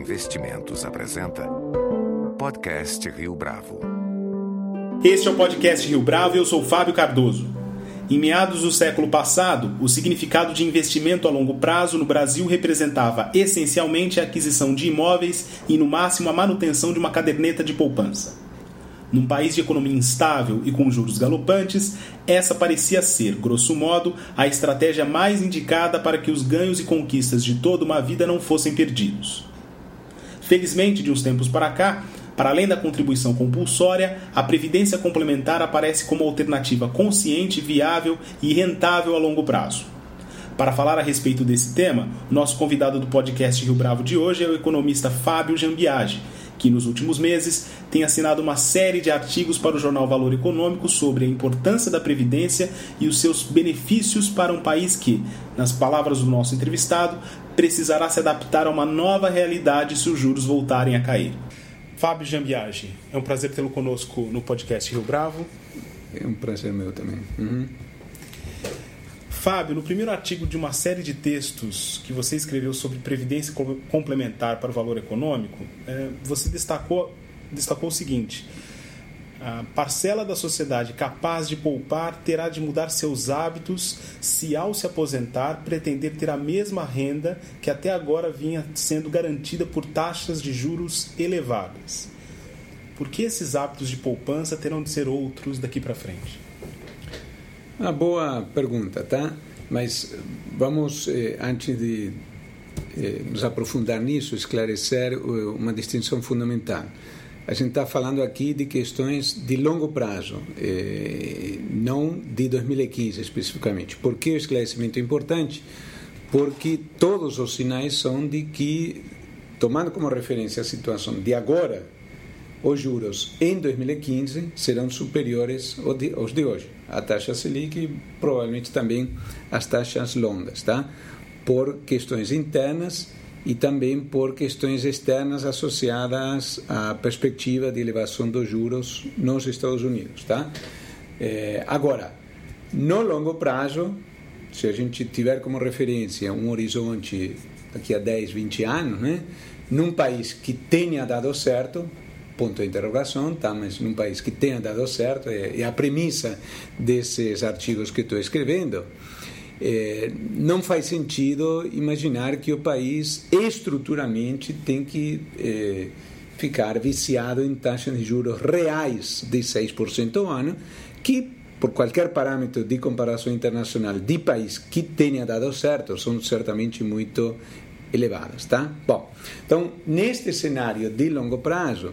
Investimentos apresenta Podcast Rio Bravo. Este é o Podcast Rio Bravo e eu sou Fábio Cardoso. Em meados do século passado, o significado de investimento a longo prazo no Brasil representava essencialmente a aquisição de imóveis e, no máximo, a manutenção de uma caderneta de poupança. Num país de economia instável e com juros galopantes, essa parecia ser, grosso modo, a estratégia mais indicada para que os ganhos e conquistas de toda uma vida não fossem perdidos. Felizmente, de uns tempos para cá, para além da contribuição compulsória, a previdência complementar aparece como alternativa consciente, viável e rentável a longo prazo. Para falar a respeito desse tema, nosso convidado do podcast Rio Bravo de hoje é o economista Fábio Jambiage, que nos últimos meses tem assinado uma série de artigos para o jornal Valor Econômico sobre a importância da previdência e os seus benefícios para um país que, nas palavras do nosso entrevistado, precisará se adaptar a uma nova realidade se os juros voltarem a cair. Fábio Jambiage, é um prazer tê-lo conosco no podcast Rio Bravo. É um prazer meu também. Uhum. Fábio, no primeiro artigo de uma série de textos que você escreveu sobre previdência complementar para o valor econômico, é, você destacou, destacou o seguinte: a parcela da sociedade capaz de poupar terá de mudar seus hábitos se, ao se aposentar, pretender ter a mesma renda que até agora vinha sendo garantida por taxas de juros elevadas. Por que esses hábitos de poupança terão de ser outros daqui para frente? Uma boa pergunta, tá? Mas vamos, eh, antes de eh, nos aprofundar nisso, esclarecer uma distinção fundamental. A gente está falando aqui de questões de longo prazo, eh, não de 2015 especificamente. Por que o esclarecimento é importante? Porque todos os sinais são de que, tomando como referência a situação de agora, os juros em 2015 serão superiores aos de hoje. A taxa Selic e provavelmente também as taxas longas, tá? Por questões internas e também por questões externas associadas à perspectiva de elevação dos juros nos Estados Unidos, tá? É, agora, no longo prazo, se a gente tiver como referência um horizonte daqui a 10, 20 anos, né? Num país que tenha dado certo, ponto de interrogação, tá? mas num país que tenha dado certo, é, é a premissa desses artigos que estou escrevendo, é, não faz sentido imaginar que o país estruturalmente tem que é, ficar viciado em taxas de juros reais de 6% ao ano, que por qualquer parâmetro de comparação internacional de país que tenha dado certo, são certamente muito elevadas, tá? Bom, então, neste cenário de longo prazo,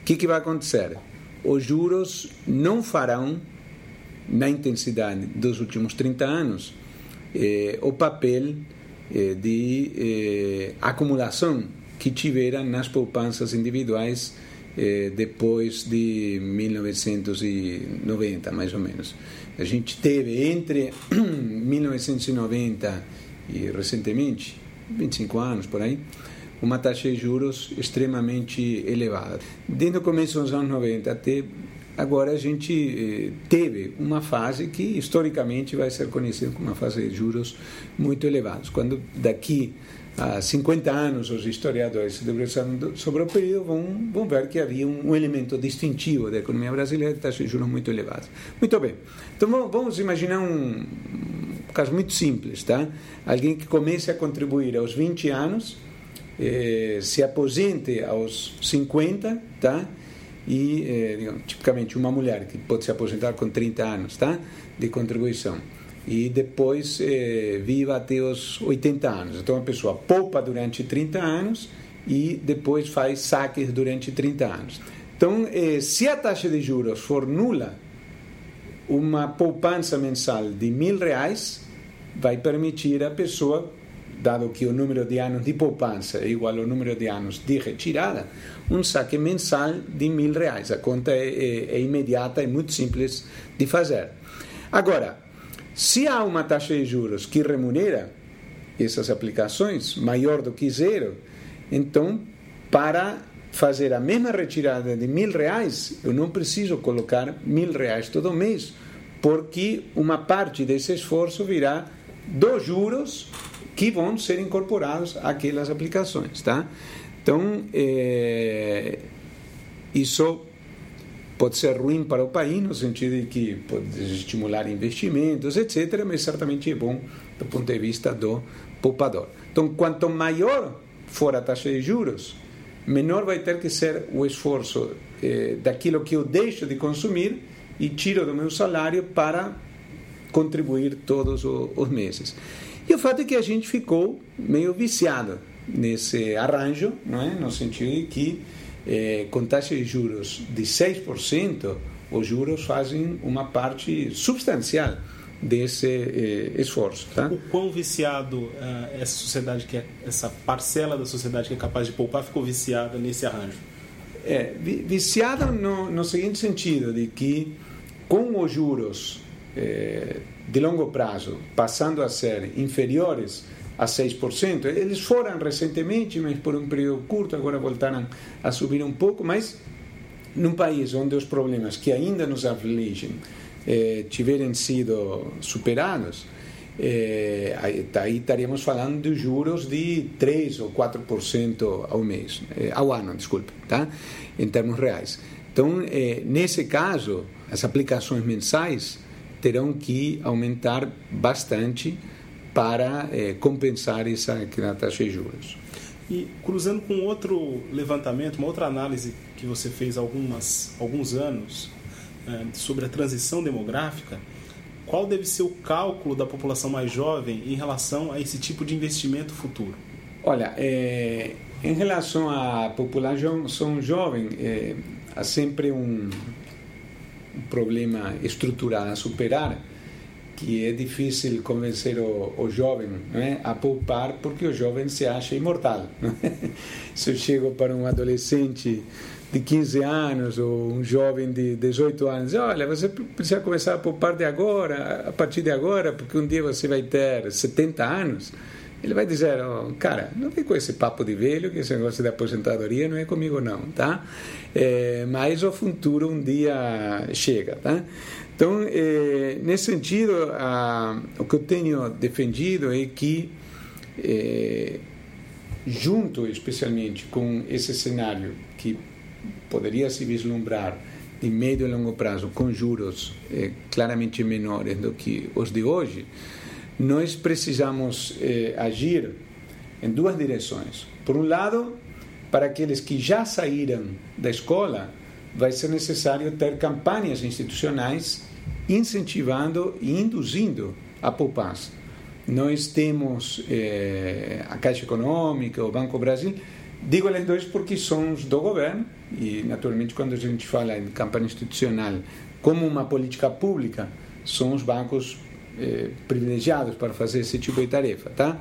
o que, que vai acontecer? Os juros não farão, na intensidade dos últimos 30 anos, eh, o papel eh, de eh, acumulação que tiveram nas poupanças individuais eh, depois de 1990, mais ou menos. A gente teve entre 1990 e recentemente, 25 anos por aí, uma taxa de juros extremamente elevada. Desde o começo dos anos 90 até agora a gente eh, teve uma fase que historicamente vai ser conhecida como uma fase de juros muito elevados. Quando daqui a 50 anos os historiadores se debruçaram sobre o período vão, vão ver que havia um, um, elemento distintivo da economia brasileira de taxas de juros muito elevadas. Muito bem. Então vamos imaginar um, um caso muito simples, tá? Alguém que comece a contribuir aos 20 anos eh, se aposente aos 50, tá? E, eh, digamos, tipicamente, uma mulher que pode se aposentar com 30 anos, tá? De contribuição. E depois eh, viva até os 80 anos. Então, a pessoa poupa durante 30 anos e depois faz saques durante 30 anos. Então, eh, se a taxa de juros for nula, uma poupança mensal de mil reais vai permitir à pessoa dado que o número de anos de poupança é igual ao número de anos de retirada, um saque mensal de mil reais. A conta é, é, é imediata e muito simples de fazer. Agora, se há uma taxa de juros que remunera essas aplicações maior do que zero, então, para fazer a mesma retirada de mil reais, eu não preciso colocar mil reais todo mês, porque uma parte desse esforço virá dos juros que vão ser incorporados àquelas aplicações, tá? Então, é, isso pode ser ruim para o país, no sentido de que pode estimular investimentos, etc., mas certamente é bom do ponto de vista do poupador. Então, quanto maior for a taxa de juros, menor vai ter que ser o esforço eh, daquilo que eu deixo de consumir e tiro do meu salário para contribuir todos os meses. E o fato é que a gente ficou meio viciado nesse arranjo, não é? no sentido de que eh, com taxa de juros de 6%, os juros fazem uma parte substancial desse eh, esforço. Tá? O quão viciado uh, essa sociedade, que é, essa parcela da sociedade que é capaz de poupar, ficou viciada nesse arranjo? É, viciada no, no seguinte sentido, de que com os juros de longo prazo passando a ser inferiores a 6%, eles foram recentemente, mas por um período curto, agora voltaram a subir um pouco, mas num país onde os problemas que ainda nos afligem eh, tiverem sido superados, eh, aí estaríamos falando de juros de 3 ou 4% ao mês, eh, ao ano, desculpe, tá? em termos reais. Então, eh, nesse caso, as aplicações mensais terão que aumentar bastante para eh, compensar essa taxa de juros. E cruzando com outro levantamento, uma outra análise que você fez há algumas, alguns anos eh, sobre a transição demográfica, qual deve ser o cálculo da população mais jovem em relação a esse tipo de investimento futuro? Olha, é, em relação à população jovem, é, há sempre um, um problema estrutural a superar que é difícil convencer o, o jovem é? a poupar porque o jovem se acha imortal. É? Se eu chego para um adolescente de 15 anos ou um jovem de 18 anos, olha, você precisa começar a poupar de agora, a partir de agora, porque um dia você vai ter 70 anos. Ele vai dizer, oh, cara, não vem com esse papo de velho, que esse negócio de aposentadoria não é comigo não, tá? É, mas o futuro um dia chega, tá? Então, é, nesse sentido, a, o que eu tenho defendido é que, é, junto especialmente com esse cenário que poderia se vislumbrar de médio e longo prazo com juros é, claramente menores do que os de hoje, nós precisamos eh, agir em duas direções. Por um lado, para aqueles que já saíram da escola, vai ser necessário ter campanhas institucionais incentivando e induzindo a poupança. Nós temos eh, a Caixa Econômica, o Banco Brasil, digo eles dois porque são do governo, e naturalmente quando a gente fala em campanha institucional como uma política pública, são os bancos eh, privilegiados para fazer esse tipo de tarefa, tá?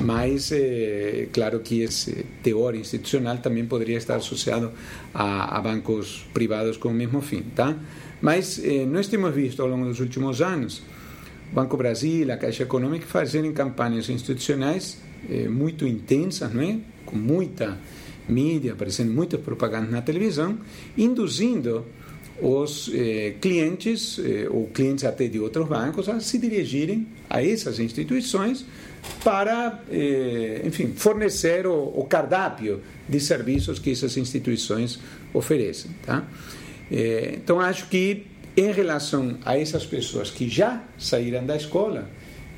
Mas, é claro que esse teor institucional também poderia estar associado a, a bancos privados com o mesmo fim, tá? Mas eh, nós temos visto ao longo dos últimos anos o Banco Brasil, a Caixa Econômica fazerem campanhas institucionais eh, muito intensas, não é? Com muita mídia, aparecendo muitas propagandas na televisão, induzindo os eh, clientes, eh, ou clientes até de outros bancos, a se dirigirem a essas instituições para, eh, enfim, fornecer o, o, cardápio de serviços que essas instituições oferecem. Tá? Eh, então, acho que em relação a essas pessoas que já saíram da escola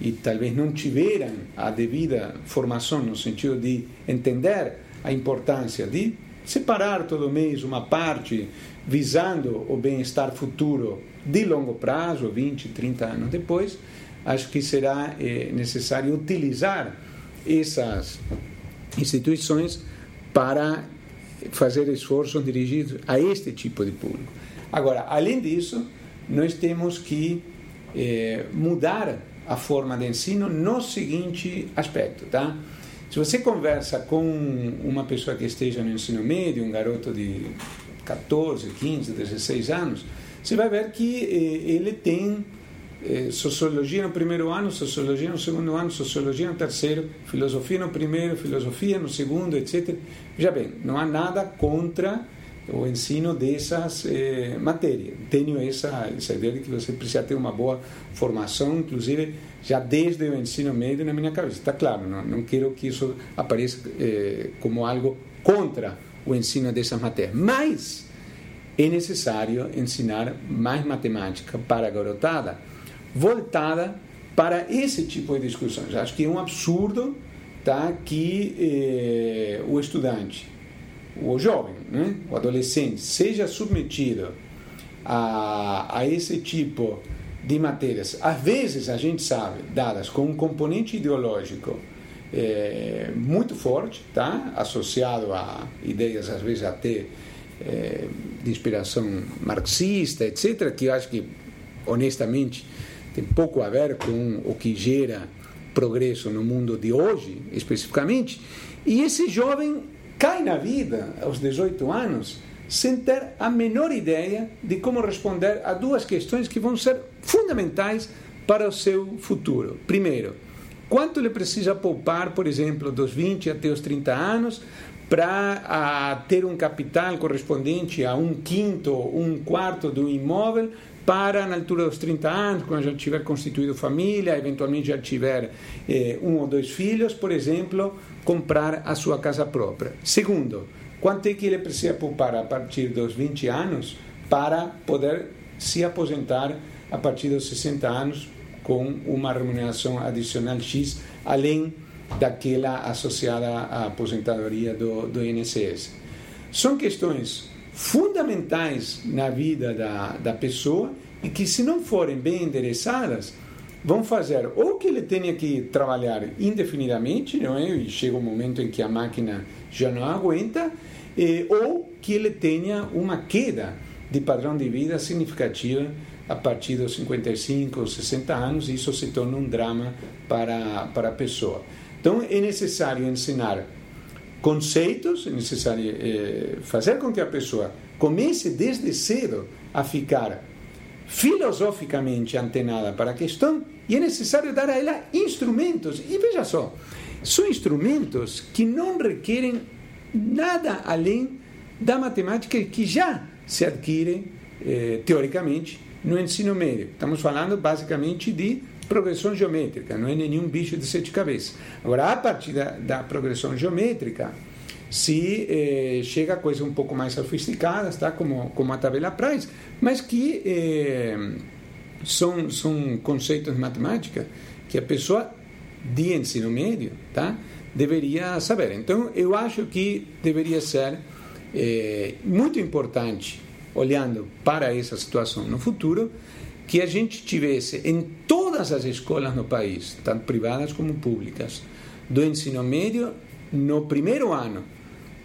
e talvez não tiveram a devida formação no sentido de entender a importância de separar todo mês uma parte visando o bem-estar futuro de longo prazo, 20, 30 anos depois, acho que será eh, necessário utilizar essas instituições para fazer esforços dirigidos a este tipo de público. Agora, além disso, nós temos que eh, mudar a forma de ensino no seguinte aspecto, tá? Se você conversa com uma pessoa que esteja no ensino médio, um garoto de 14, 15, 16 anos, você vai ver que eh, ele tem eh, sociologia no primeiro ano, sociologia no segundo ano, sociologia no terceiro, filosofia no primeiro, filosofia no segundo, etc. Já bem, não há nada contra o ensino dessas eh, matérias. Tenho essa, essa ideia de que você precisa ter uma boa formação, inclusive já desde o ensino médio na minha cabeça. Está claro, não, não quero que isso apareça eh, como algo contra o ensino dessas matérias. Mas é necessário ensinar mais matemática para a garotada, voltada para esse tipo de discussões. Acho que é um absurdo tá, que eh, o estudante, o jovem, né, o adolescente, seja submetido a, a esse tipo de matérias. Às vezes, a gente sabe, dadas com um componente ideológico é, muito forte, tá? associado a ideias, às vezes, até é, de inspiração marxista, etc., que eu acho que, honestamente, tem pouco a ver com o que gera progresso no mundo de hoje, especificamente. E esse jovem cai na vida aos 18 anos sem ter a menor ideia de como responder a duas questões que vão ser fundamentais para o seu futuro. Primeiro, quanto ele precisa poupar, por exemplo, dos 20 até os 30 anos, para ter um capital correspondente a um quinto, um quarto do imóvel, para, na altura dos 30 anos, quando já tiver constituído família, eventualmente já tiver eh, um ou dois filhos, por exemplo, comprar a sua casa própria. Segundo, quanto é que ele precisa poupar a partir dos 20 anos para poder se aposentar a partir dos 60 anos com uma remuneração adicional X, além daquela associada à aposentadoria do, do INSS. São questões fundamentais na vida da, da pessoa e que, se não forem bem endereçadas, vão fazer ou que ele tenha que trabalhar indefinidamente, não é? e chega um momento em que a máquina já não aguenta, ou que ele tenha uma queda de padrão de vida significativa a partir dos 55 ou 60 anos, e isso se torna um drama para, para a pessoa. Então é necessário ensinar conceitos, é necessário eh, fazer com que a pessoa comece desde cedo a ficar filosoficamente antenada para a questão e é necessário dar a ela instrumentos. E veja só, são instrumentos que não requerem nada além da matemática que já se adquire eh, teoricamente no ensino médio. Estamos falando basicamente de progressão geométrica, não é nenhum bicho de sete cabeças. Agora, a partir da, da progressão geométrica, se eh, chega a coisas um pouco mais sofisticadas, tá? como, como a tabela Price, mas que eh, são, são conceitos de matemática que a pessoa de ensino médio tá? deveria saber. Então, eu acho que deveria ser eh, muito importante, olhando para essa situação no futuro, que a gente tivesse em todas as escolas no país, tanto privadas como públicas, do ensino médio, no primeiro ano,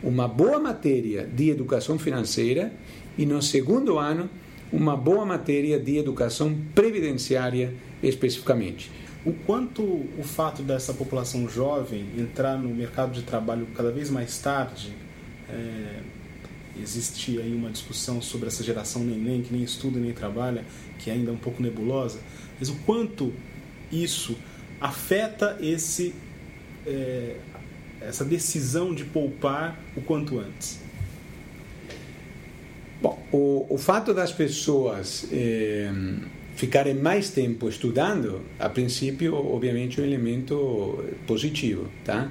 uma boa matéria de educação financeira e no segundo ano uma boa matéria de educação previdenciária especificamente. O quanto o fato dessa população jovem entrar no mercado de trabalho cada vez mais tarde, é, existe aí uma discussão sobre essa geração neném que nem estuda nem trabalha, que ainda é um pouco nebulosa, mas o quanto isso afeta esse é, essa decisão de poupar o quanto antes? Bom, o, o fato das pessoas eh, ficarem mais tempo estudando, a princípio, obviamente, é um elemento positivo, tá?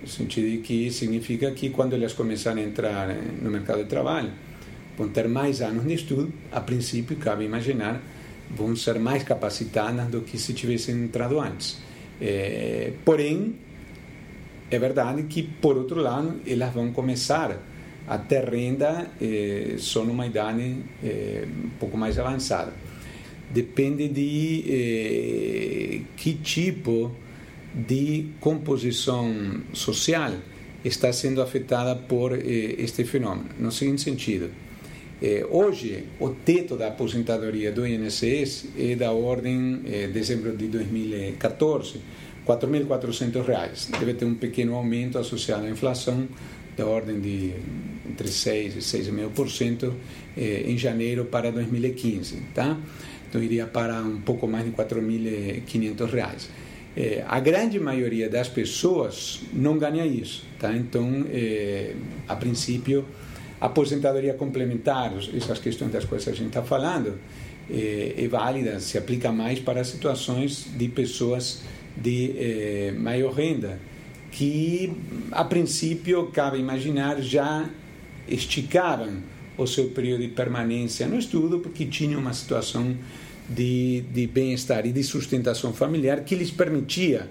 No sentido de que significa que quando elas começarem a entrar no mercado de trabalho, vão ter mais anos de estudo, a princípio, cabe imaginar, vão ser mais capacitadas do que se tivessem entrado antes. Eh, porém, é verdade que, por outro lado, elas vão começar a ter renda eh, só numa idade eh, um pouco mais avançada. Depende de eh, que tipo de composição social está sendo afetada por eh, este fenômeno. No seguinte sentido, eh, hoje o teto da aposentadoria do INSS é da ordem eh, dezembro de 2014 4.400 reais. Deve ter um pequeno aumento associado à inflação da ordem de entre 6 e 6,5% eh, em janeiro para 2015, tá? Então iria para um pouco mais de 4.500 reais. Eh, a grande maioria das pessoas não ganha isso, tá? Então, eh, a princípio, aposentadoria complementar, essas questões das quais a gente está falando, eh, é válida, se aplica mais para situações de pessoas de eh, maior renda que, a princípio, cabe imaginar, já esticavam o seu período de permanência no estudo, porque tinham uma situação de, de bem-estar e de sustentação familiar que lhes permitia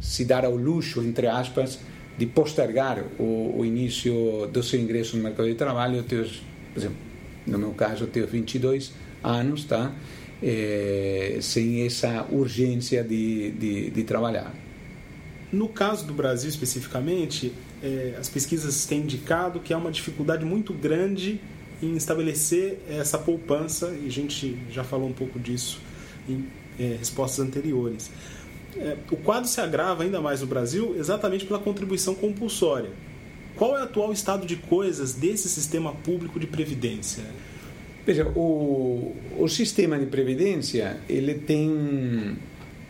se dar ao luxo, entre aspas, de postergar o, o início do seu ingresso no mercado de trabalho, teus, por exemplo, no meu caso, teus 22 anos, tá? É, sem essa urgência de, de, de, trabalhar. No caso do Brasil especificamente, é, as pesquisas têm indicado que há uma dificuldade muito grande em estabelecer essa poupança, e a gente já falou um pouco disso em é, respostas anteriores. O quadro se agrava ainda mais no Brasil exatamente pela contribuição compulsória. Qual é o atual estado de coisas desse sistema público de previdência? Veja, o, o sistema de previdência ele tem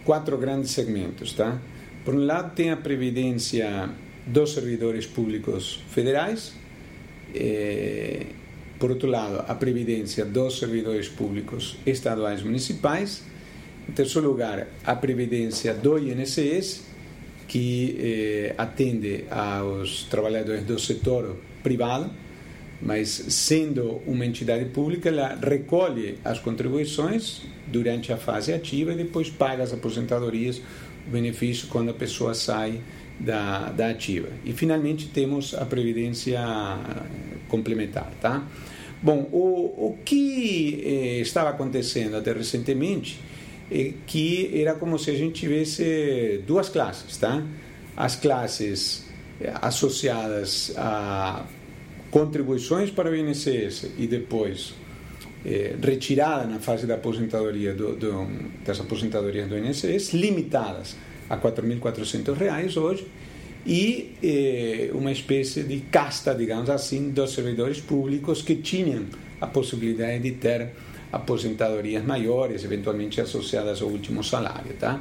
quatro grandes segmentos, tá? Por um lado tem a previdência dos servidores públicos federais, eh, por outro lado a previdência dos servidores públicos estaduais municipais em terceiro lugar, a previdência do INSS, que eh, atende aos trabalhadores do setor privado, mas sendo uma entidade pública, ela recolhe as contribuições durante a fase ativa e depois paga as aposentadorias, o benefício quando a pessoa sai da, da ativa. E finalmente temos a previdência complementar, tá? Bom, o, o que eh, estava acontecendo até recentemente que era como se a gente tivesse duas classes, tá? As classes eh, associadas a contribuições para o INSS e depois eh, retirada na fase da aposentadoria do, do, das aposentadorias do INSS, limitadas a R$ 4.400 hoje, e eh, uma espécie de casta, digamos assim, dos servidores públicos que tinham a possibilidade de ter aposentadorias maiores, eventualmente associadas ao último salário. Tá?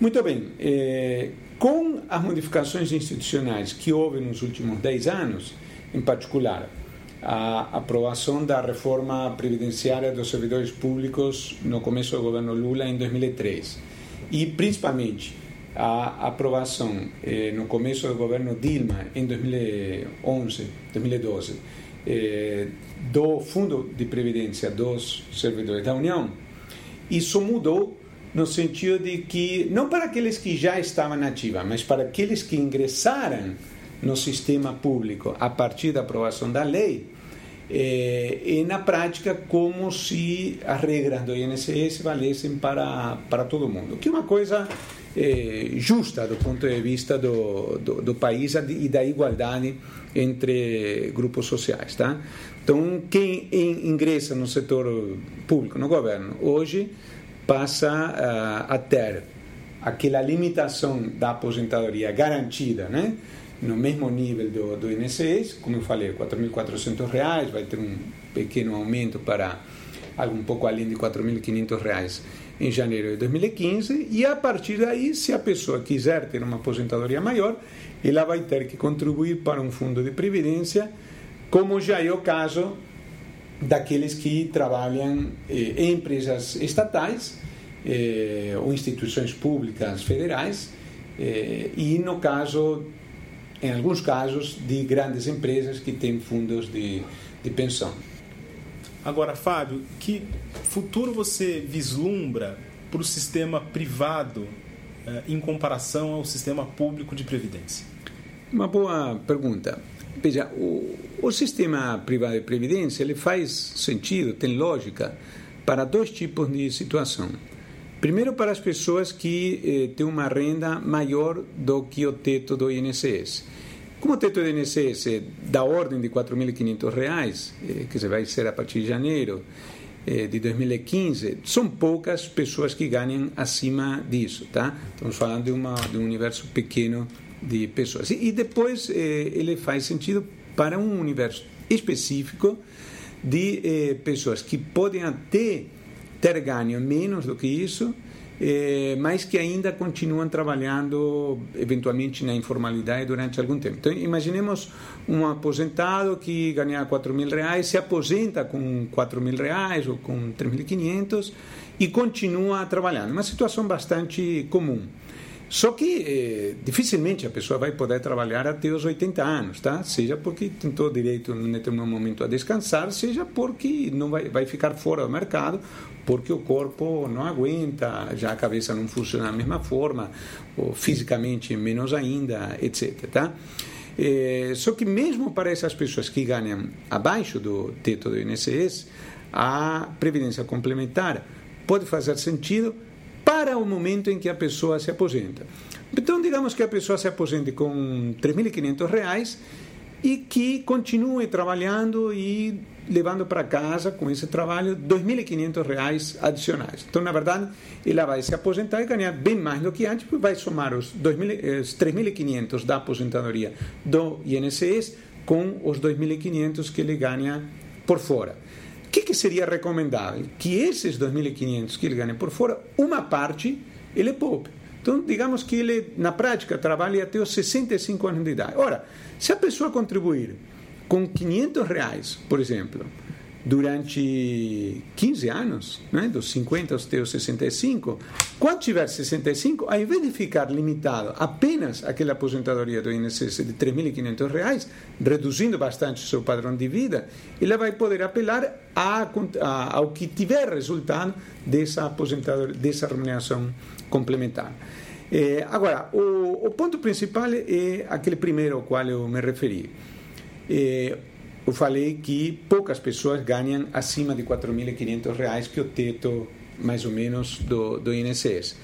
Muito bem, eh, com as modificações institucionais que houve nos últimos 10 anos, em particular. A aprovação da reforma previdenciária dos servidores públicos no começo do governo Lula em 2003 e principalmente a aprovação eh, no começo do governo Dilma em 2011, 2012 eh, do Fundo de Previdência dos Servidores da União, isso mudou no sentido de que, não para aqueles que já estavam na ativa, mas para aqueles que ingressaram no sistema público a partir da aprovação da lei, é, e na prática como se as regras do INSS valessem para, para todo mundo, que é uma coisa é, justa do ponto de vista do, do, do país e da igualdade entre grupos sociais, tá? Então, quem ingressa no setor público, no governo, hoje passa uh, a ter aquela limitação da aposentadoria garantida, né? No mesmo nível do, do INSS, como eu falei, R$ 4.400, vai ter um pequeno aumento para algo um pouco além de R$ 4.500 em janeiro de 2015, e a partir daí, se a pessoa quiser ter uma aposentadoria maior, ela vai ter que contribuir para um fundo de previdência, como já é o caso daqueles que trabalham eh, em empresas estatais eh, ou instituições públicas federais, eh, e no caso, em alguns casos, de grandes empresas que têm fundos de, de pensão. Agora, Fábio, que futuro você vislumbra para o sistema privado eh, em comparação ao sistema público de previdência? Uma boa pergunta. Veja, o, o sistema privado de previdência ele faz sentido, tem lógica para dois tipos de situação. Primeiro, para as pessoas que eh, têm uma renda maior do que o teto do INSS. Como o teto do INSS é da ordem de R$ 4.500, eh, que vai ser a partir de janeiro eh, de 2015, são poucas pessoas que ganham acima disso, tá? Estamos falando de, uma, de um universo pequeno de pessoas. E, e depois eh, ele faz sentido para um universo específico de eh, pessoas que podem até ter ganho menos do que isso, eh, mas que ainda continuam trabalhando eventualmente na informalidade durante algum tempo. Então, imaginemos um aposentado que ganha 4 mil reais, se aposenta com 4 mil reais ou com 3.500 e continua trabalhando. Uma situação bastante comum. Só que eh, dificilmente a pessoa vai poder trabalhar até os 80 anos, tá? Seja porque tem todo direito em determinado momento a descansar, seja porque não vai, vai ficar fora do mercado, porque o corpo não aguenta, já a cabeça não funciona da mesma forma, ou fisicamente menos ainda, etc. Tá? É, só que mesmo para essas pessoas que ganham abaixo do teto do INSS, a previdência complementar pode fazer sentido para o momento em que a pessoa se aposenta. Então, digamos que a pessoa se aposente com R$ 3.500 e que continue trabalhando e levando para casa com esse trabalho R$ 2.500 adicionais. Então, na verdade, ela vai se aposentar e ganhar bem mais do que antes, porque vai somar os, os 3.500 da aposentadoria do INSS com os 2.500 que ele ganha por fora. Que, que seria recomendável? Que esses 2.500 que ele ganha por fora, uma parte ele poupe. Então, digamos que ele, na prática, trabalha até os 65 anos de idade. Ora, se a pessoa contribuir com 500 reais, por exemplo, durante 15 anos, né, dos 50 aos teus 65, quando tiver 65, ao invés de ficar limitado apenas àquela aposentadoria do INSS de 3.500 reais, reduzindo bastante o seu padrão de vida, ela vai poder apelar a, a, ao que tiver resultado dessa aposentadoria, dessa remuneração complementar. É, agora, o, o, ponto principal é aquele primeiro ao qual eu me referi. É, eu falei que poucas pessoas ganham acima de R$ 4.500, que é o teto, mais ou menos, do, do INSS.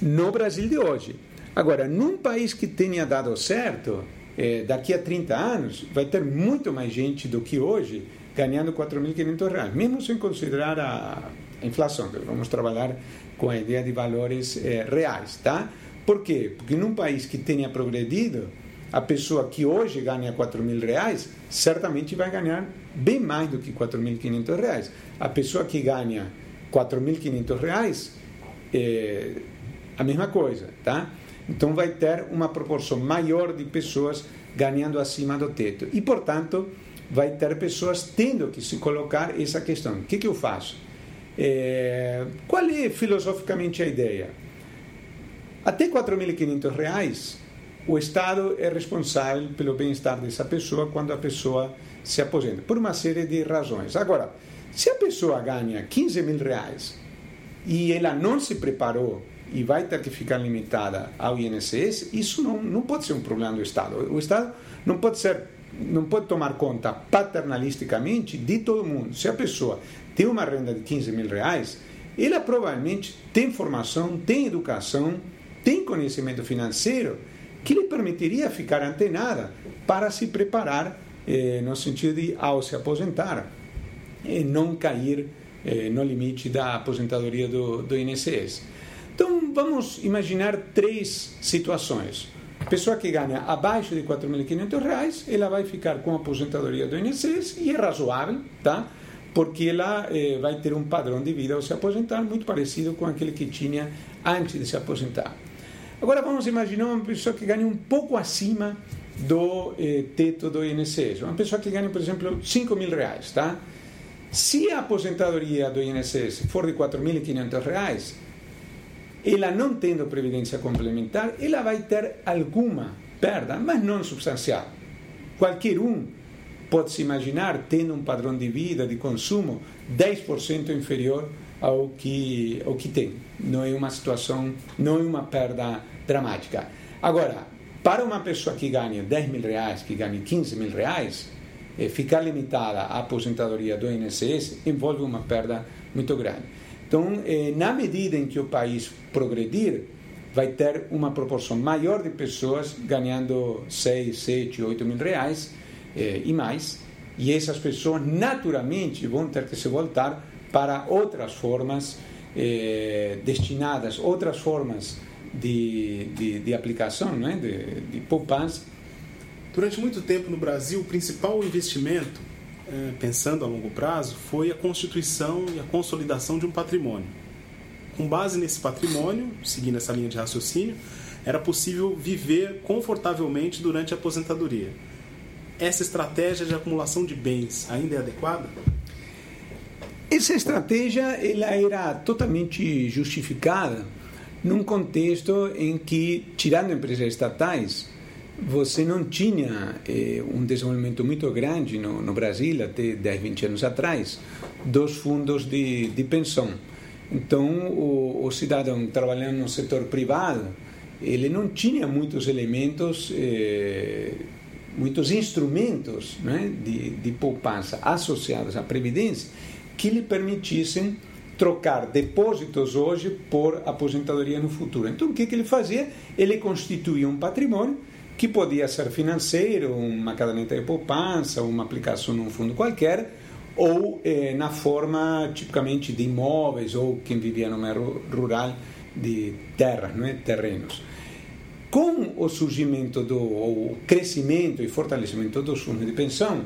No Brasil de hoje. Agora, num país que tenha dado certo, é, daqui a 30 anos, vai ter muito mais gente do que hoje ganhando R$ 4.500, mesmo sem considerar a inflação. Vamos trabalhar com a ideia de valores é, reais, tá? Por quê? Porque num país que tenha progredido, a pessoa que hoje ganha 4 mil reais, certamente vai ganhar bem mais do que 4.500 reais. A pessoa que ganha 4.500 reais, é a mesma coisa, tá? Então vai ter uma proporção maior de pessoas ganhando acima do teto. E, portanto, vai ter pessoas tendo que se colocar essa questão. O que, que eu faço? É, qual é filosoficamente a ideia? Até 4.500 reais, o Estado é responsável pelo bem-estar dessa pessoa quando a pessoa se aposenta, por uma série de razões. Agora, se a pessoa ganha 15 mil reais e ela não se preparou e vai ter que ficar limitada ao INSS, isso não, não pode ser um problema do Estado. O Estado não pode ser não pode tomar conta paternalisticamente de todo mundo. Se a pessoa tem uma renda de 15 mil reais, ela provavelmente tem formação, tem educação, tem conhecimento financeiro que lhe permitiria ficar antenada para se preparar eh, no sentido de, ao se aposentar, eh, não cair eh, no limite da aposentadoria do, do INSS. Então, vamos imaginar três situações. Pessoa que ganha abaixo de R$ 4.500, ela vai ficar com a aposentadoria do INSS e é razoável, tá? porque ela eh, vai ter um padrão de vida ao se aposentar muito parecido com aquele que tinha antes de se aposentar. Agora vamos imaginar uma pessoa que ganha um pouco acima do eh, teto do INSS. Uma pessoa que ganha, por exemplo, 5 mil reais, tá? Se a aposentadoria do INSS for de 4.500 reais, ela não tendo previdência complementar, ela vai ter alguma perda, mas não substancial. Qualquer um pode se imaginar tendo um padrão de vida, de consumo, 10% inferior ao que, ao que tem. Não é uma situação, não é uma perda dramática. Agora, para uma pessoa que ganha 10 mil reais, que ganha 15 mil reais, eh, ficar limitada à aposentadoria do INSS envolve uma perda muito grande. Então, eh, na medida em que o país progredir, vai ter uma proporção maior de pessoas ganhando 6, 7, 8 mil reais eh, e mais, e essas pessoas naturalmente vão ter que se voltar para outras formas eh, destinadas, outras formas de, de, de aplicação, né, de, de poupança. Durante muito tempo no Brasil, o principal investimento, eh, pensando a longo prazo, foi a constituição e a consolidação de um patrimônio. Com base nesse patrimônio, seguindo essa linha de raciocínio, era possível viver confortavelmente durante a aposentadoria. Essa estratégia de acumulação de bens ainda é adequada? Essa estratégia ela era totalmente justificada num contexto em que, tirando empresas estatais, você não tinha eh, um desenvolvimento muito grande no, no, Brasil, até 10, 20 anos atrás, dos fundos de, de pensão. Então, o, o, cidadão trabalhando no setor privado, ele não tinha muitos elementos, eh, muitos instrumentos né, de, de poupança associados à previdência que lhe permitissem trocar depósitos hoje por aposentadoria no futuro. Então, o que, que ele fazia? Ele constituía um patrimônio que podia ser financeiro, uma caderneta de poupança, uma aplicação num fundo qualquer, ou eh, na forma tipicamente de imóveis ou quem vivia no meio rural de terras, não é? terrenos. Com o surgimento do o crescimento e fortalecimento dos fundos de pensão,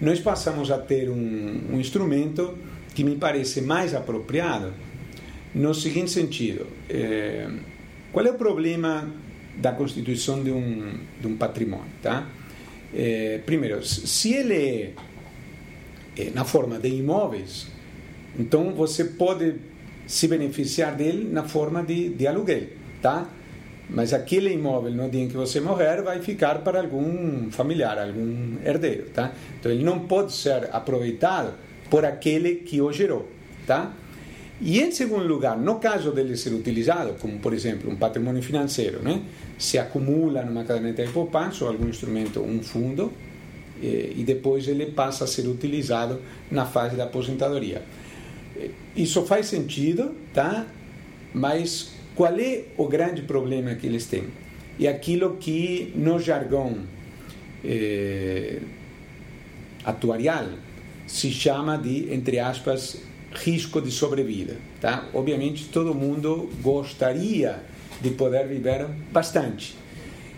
nós passamos a ter um, um instrumento que me parece mais apropriado no seguinte sentido: eh, qual é o problema da constituição de um, de um patrimônio? Tá? Eh, primeiro, se ele é, é na forma de imóveis, então você pode se beneficiar dele na forma de, de aluguel, tá? Mas aquele imóvel, no dia em que você morrer, vai ficar para algum familiar, algum herdeiro, tá? Então ele não pode ser aproveitado por aquele que o gerou, tá? E em segundo lugar, no caso dele ser utilizado, como por exemplo um patrimônio financeiro, né? se acumula numa caderneta de poupança ou algum instrumento, um fundo, eh, e depois ele passa a ser utilizado na fase da aposentadoria. Eh, isso faz sentido, tá? Mas qual é o grande problema que eles têm? É aquilo que no jargão eh, atuarial se chama de, entre aspas, risco de sobrevida. Tá? Obviamente, todo mundo gostaria de poder viver bastante.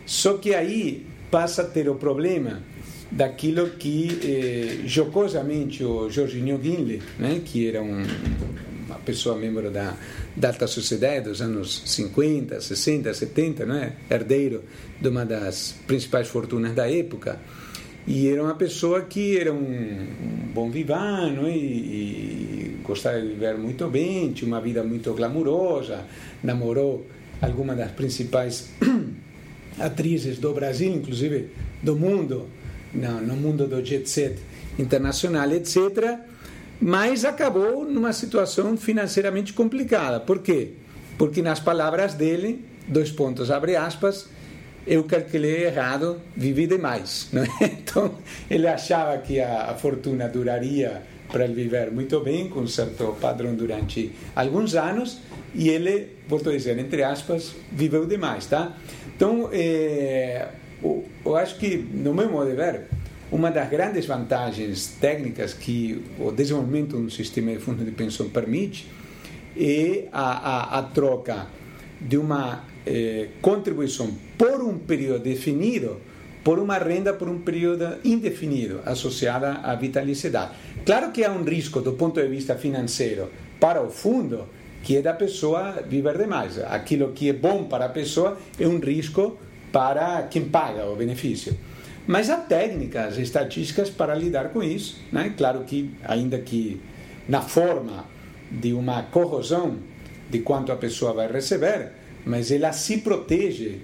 Só que aí passa a ter o problema daquilo que eh, jocosamente o Jorginho Guinle, né, que era um, uma pessoa membro da, da alta sociedade dos anos 50, 60, 70, né, herdeiro de uma das principais fortunas da época, e era uma pessoa que era um, bom vivano e, e, gostava de viver muito bem, tinha uma vida muito glamurosa, namorou algumas das principais atrizes do Brasil, inclusive do mundo, no, no mundo do jet set internacional, etc. Mas acabou numa situação financeiramente complicada. Por quê? Porque nas palavras dele, dois pontos, abre aspas, eu calculei errado, vivi demais. Não é? Então, ele achava que a, a fortuna duraria para ele viver muito bem, com um certo padrão durante alguns anos, e ele, volto a dizer, entre aspas, viveu demais. Tá? Então, é, eu, eu acho que, no meu modo de ver, uma das grandes vantagens técnicas que o desenvolvimento de um sistema de fundo de pensão permite é a, a, a troca de uma eh, contribuição por um período definido por uma renda por um período indefinido associada à vitalicidade. Claro que há um risco do ponto de vista financeiro para o fundo, que é da pessoa viver demais. Aquilo que é bom para a pessoa é um risco para quem paga o benefício. Mas há técnicas estatísticas para lidar com isso. Né? Claro que, ainda que na forma de uma corrosão de quanto a pessoa vai receber, mas ela se protege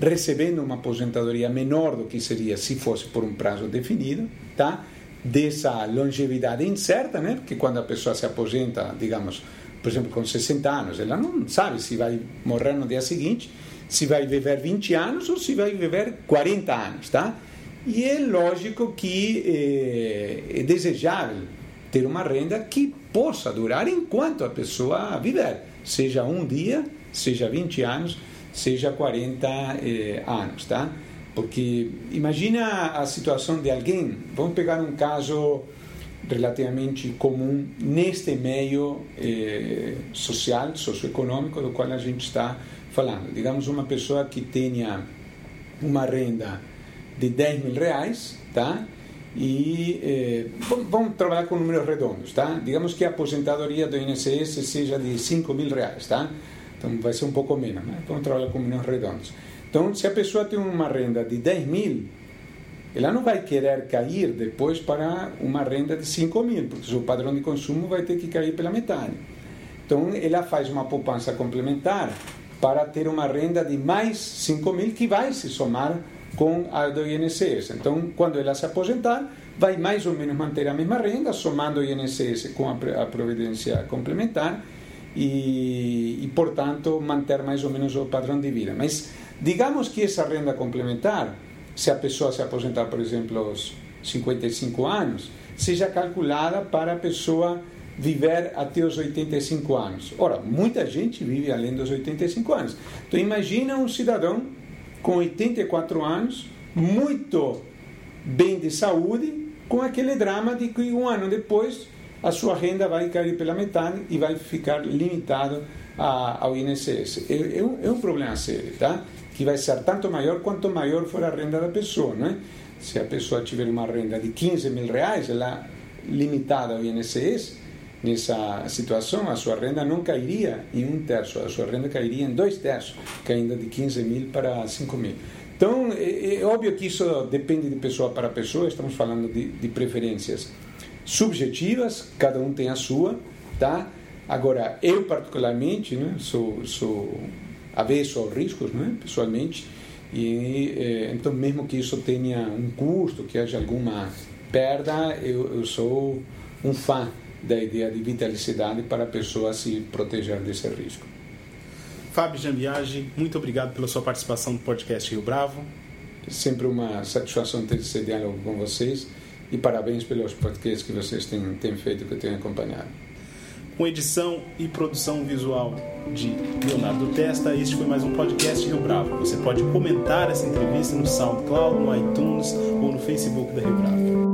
recebendo uma aposentadoria menor do que seria se fosse por um prazo definido, tá? Dessa longevidade incerta, né? Porque quando a pessoa se aposenta, digamos, por exemplo, com 60 anos, ela não sabe se vai morrer no dia seguinte, se vai viver 20 anos ou se vai viver 40 anos, tá? E é lógico que é, é desejável ter uma renda que possa durar enquanto a pessoa viver, seja um dia seja 20 anos, seja 40 eh, anos, tá? Porque imagina a situação de alguém, vamos pegar um caso relativamente comum neste meio eh, social, socioeconômico do qual a gente está falando. Digamos uma pessoa que tenha uma renda de 10 mil reais, tá? E eh, vamos trabalhar com números redondos, tá? Digamos que a aposentadoria do INSS seja de 5 mil reais, tá? Então vai ser um pouco menos, né? Vamos trabalhar com milhões redondos. Então, se a pessoa tem uma renda de 10 mil, ela não vai querer cair depois para uma renda de 5 mil, porque seu padrão de consumo vai ter que cair pela metade. Então, ela faz uma poupança complementar para ter uma renda de mais 5 mil que vai se somar com a do INSS. Então, quando ela se aposentar, vai mais ou menos manter a mesma renda, somando o INSS com a Previdência Complementar e, e, portanto, manter mais ou menos o padrão de vida. Mas, digamos que essa renda complementar, se a pessoa se aposentar, por exemplo, aos 55 anos, seja calculada para a pessoa viver até os 85 anos. Ora, muita gente vive além dos 85 anos. Então imagina um cidadão com 84 anos, muito bem de saúde, com aquele drama de que um ano depois a sua renda vai cair pela metade e vai ficar limitado a, ao INSS. É, é, um, é um problema sério, tá? Que vai ser tanto maior quanto maior for a renda da pessoa, não é? Se a pessoa tiver uma renda de 15 mil reais, ela limitada ao INSS, nessa situação, a sua renda não cairia em um terço, a sua renda cairia em dois terços, caindo de 15 mil para 5 mil. Então, é, é, óbvio que isso depende de pessoa para pessoa, estamos falando de, de preferências subjetivas, cada um tem a sua, tá? Agora, eu particularmente né, sou, sou avesso aos riscos, né, pessoalmente, e é, então mesmo que isso tenha um custo, que haja alguma perda, eu, eu sou um fã da ideia de vitalicidade para a pessoa se proteger desse risco. Fábio Jambiage, muito obrigado pela sua participação no podcast Rio Bravo. Sempre uma satisfação ter esse diálogo com vocês e parabéns pelos podcasts que vocês têm, têm feito, que eu tenho acompanhado. Com edição e produção visual de Leonardo Testa, este foi mais um podcast Rio Bravo. Você pode comentar essa entrevista no SoundCloud, no iTunes ou no Facebook da Rio Bravo.